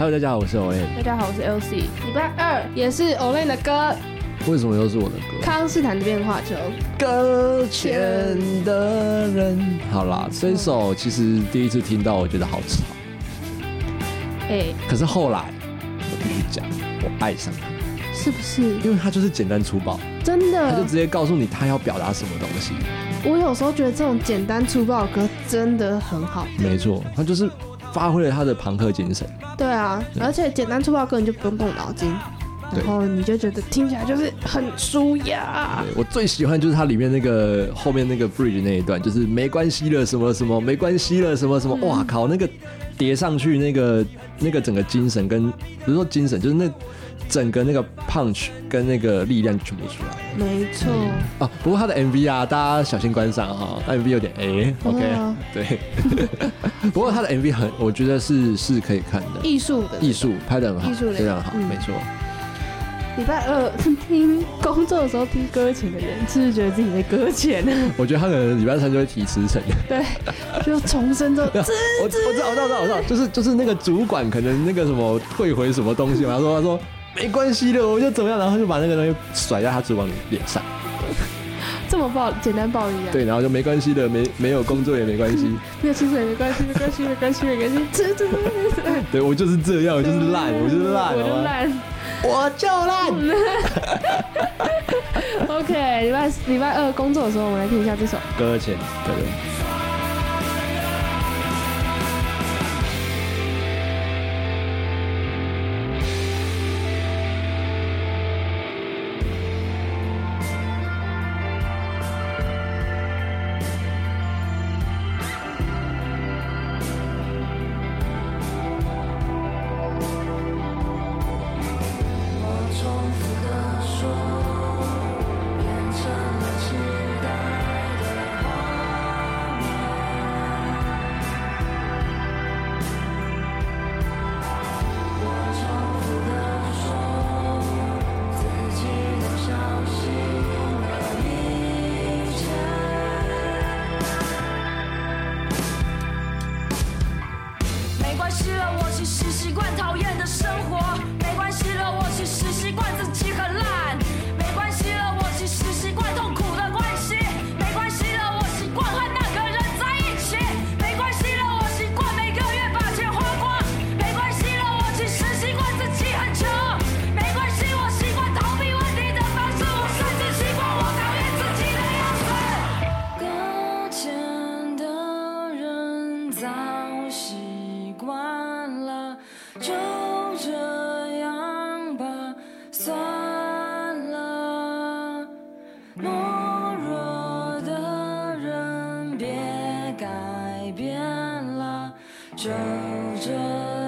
Hello，大家好，我是 Olen。大家好，我是 LC。礼拜二也是 Olen 的歌，为什么又是我的歌？康斯坦的变化球。搁浅的人。好啦，这一首其实第一次听到，我觉得好吵。哎，可是后来我必须讲，我爱上它，是不是？因为他就是简单粗暴，真的，他就直接告诉你他要表达什么东西。我有时候觉得这种简单粗暴的歌真的很好。没错，他就是发挥了他的朋克精神。对啊，而且简单粗暴根本就不用动脑筋，然后你就觉得听起来就是很舒雅。我最喜欢就是它里面那个后面那个 bridge 那一段，就是没关系了什么什么，没关系了什么什么，哇靠，那个叠上去那个那个整个精神跟不是说精神，就是那。整个那个 punch 跟那个力量全部出来，没错哦。不过他的 MV 啊，大家小心观赏哈，MV 有点 A OK 对。不过他的 MV 很，我觉得是是可以看的，艺术的艺术拍的很好，艺术非常好，没错。礼拜二听工作的时候听歌前的人，是不是觉得自己在搁浅呢？我觉得他可能礼拜三就会提辞呈，对，就重生之后，我我知道我知道我知道我知道，就是就是那个主管可能那个什么退回什么东西嘛，他说他说。没关系的，我就怎么样，然后就把那个东西甩在他主管脸上，这么暴，简单暴力啊！对，然后就没关系的，没没有工作也没关系，没有薪水也没关系，没关系，没关系，没关系，吃吃吃对我就是这样，我就是烂，我就是烂，我就烂，我就烂。OK，礼拜礼拜二工作的时候，我们来听一下这首搁浅的人。系了，我其实习惯讨厌的生活。没关系了，我其实习惯自己很烂。懦弱的人别改变了就这